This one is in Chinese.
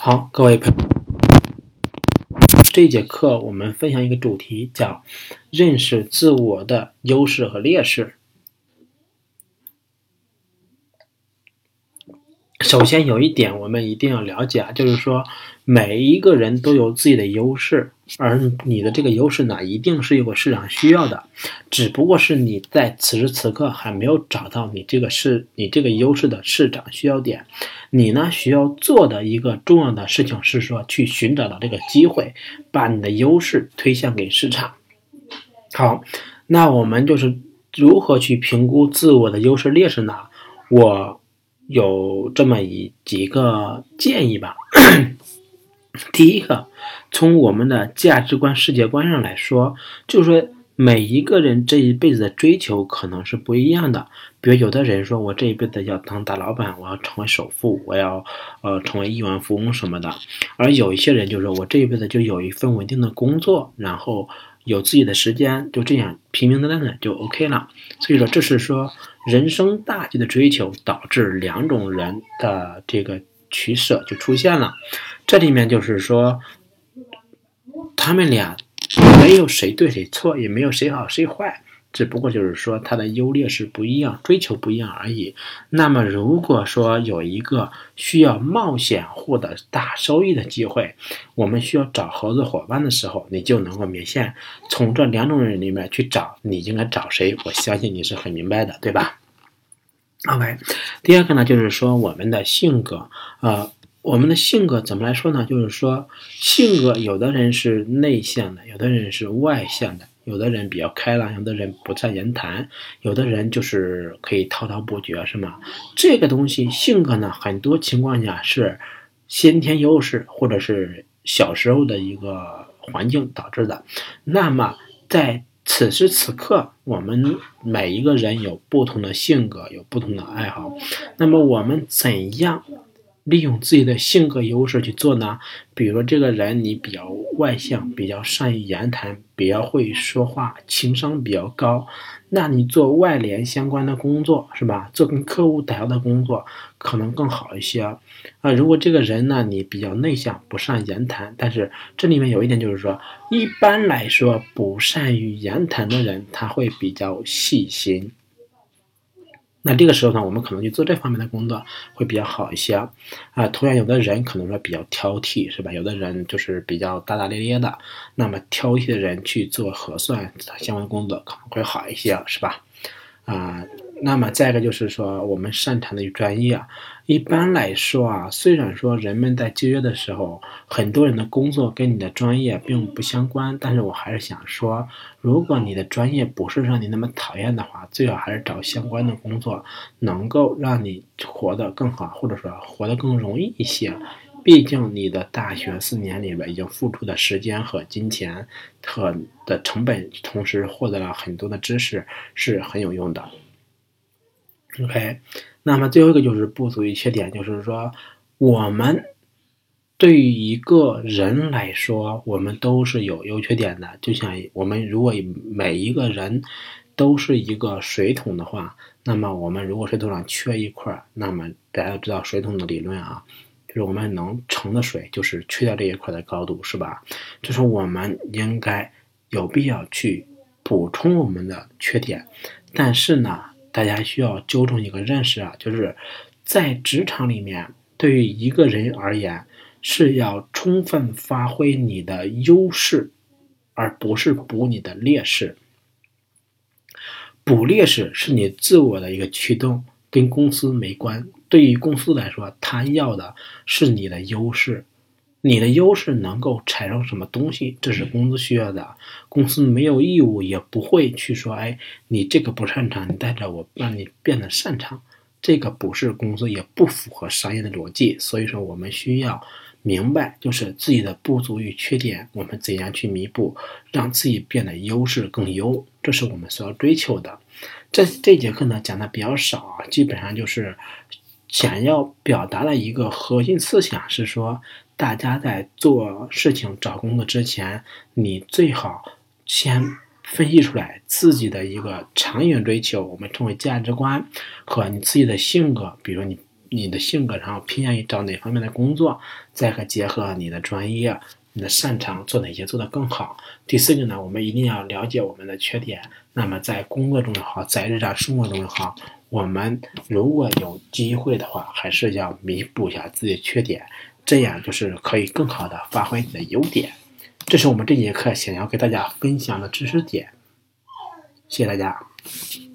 好，各位朋友，这节课我们分享一个主题，叫认识自我的优势和劣势。首先有一点我们一定要了解啊，就是说每一个人都有自己的优势，而你的这个优势呢，一定是有个市场需要的，只不过是你在此时此刻还没有找到你这个是你这个优势的市场需要点。你呢需要做的一个重要的事情是说，去寻找到这个机会，把你的优势推向给市场。好，那我们就是如何去评估自我的优势劣势呢？我。有这么一几个建议吧。第一个，从我们的价值观、世界观上来说，就是说每一个人这一辈子的追求可能是不一样的。比如有的人说，我这一辈子要当大老板，我要成为首富，我要呃成为亿万富翁什么的。而有一些人就说，我这一辈子就有一份稳定的工作，然后有自己的时间，就这样平平淡淡的就 OK 了。所以说，这是说。人生大局的追求导致两种人的这个取舍就出现了，这里面就是说，他们俩没有谁对谁错，也没有谁好谁坏，只不过就是说他的优劣势不一样，追求不一样而已。那么如果说有一个需要冒险获得大收益的机会，我们需要找合作伙伴的时候，你就能够明显从这两种人里面去找你应该找谁。我相信你是很明白的，对吧？OK，第二个呢，就是说我们的性格，呃，我们的性格怎么来说呢？就是说性格，有的人是内向的，有的人是外向的，有的人比较开朗，有的人不善言谈，有的人就是可以滔滔不绝，是吗？这个东西性格呢，很多情况下是先天优势，或者是小时候的一个环境导致的。那么在此时此刻，我们每一个人有不同的性格，有不同的爱好。那么，我们怎样利用自己的性格优势去做呢？比如说，这个人你比较外向，比较善于言谈，比较会说话，情商比较高。那你做外联相关的工作是吧？做跟客户打交道的工作可能更好一些啊。如果这个人呢，你比较内向，不善言谈，但是这里面有一点就是说，一般来说不善于言谈的人，他会比较细心。那这个时候呢，我们可能去做这方面的工作会比较好一些啊。同样，有的人可能说比较挑剔，是吧？有的人就是比较大大咧咧的。那么挑剔的人去做核算相关的工作可能会好一些，是吧？啊。那么再一个就是说，我们擅长的专业啊，一般来说啊，虽然说人们在就业的时候，很多人的工作跟你的专业并不相关，但是我还是想说，如果你的专业不是让你那么讨厌的话，最好还是找相关的工作，能够让你活得更好，或者说活得更容易一些。毕竟你的大学四年里边已经付出的时间和金钱和的成本，同时获得了很多的知识，是很有用的。OK，那么最后一个就是不足与缺点，就是说我们对于一个人来说，我们都是有优缺点的。就像我们如果每一个人都是一个水桶的话，那么我们如果水桶上缺一块，那么大家都知道水桶的理论啊，就是我们能盛的水就是去掉这一块的高度，是吧？就是我们应该有必要去补充我们的缺点，但是呢。大家需要纠正一个认识啊，就是在职场里面，对于一个人而言，是要充分发挥你的优势，而不是补你的劣势。补劣势是你自我的一个驱动，跟公司没关。对于公司来说，他要的是你的优势。你的优势能够产生什么东西？这是公司需要的。公司没有义务，也不会去说：“哎，你这个不擅长，你带着我让你变得擅长。”这个不是公司，也不符合商业的逻辑。所以说，我们需要明白，就是自己的不足与缺点，我们怎样去弥补，让自己变得优势更优，这是我们所要追求的。这这节课呢讲的比较少啊，基本上就是想要表达的一个核心思想是说。大家在做事情、找工作之前，你最好先分析出来自己的一个长远追求，我们称为价值观和你自己的性格。比如你你的性格然后偏向于找哪方面的工作，再和结合你的专业，你的擅长做哪些做得更好。第四个呢，我们一定要了解我们的缺点。那么在工作中也好，在日常生活中也好，我们如果有机会的话，还是要弥补一下自己的缺点，这样就是可以更好的发挥你的优点。这是我们这节课想要给大家分享的知识点。谢谢大家。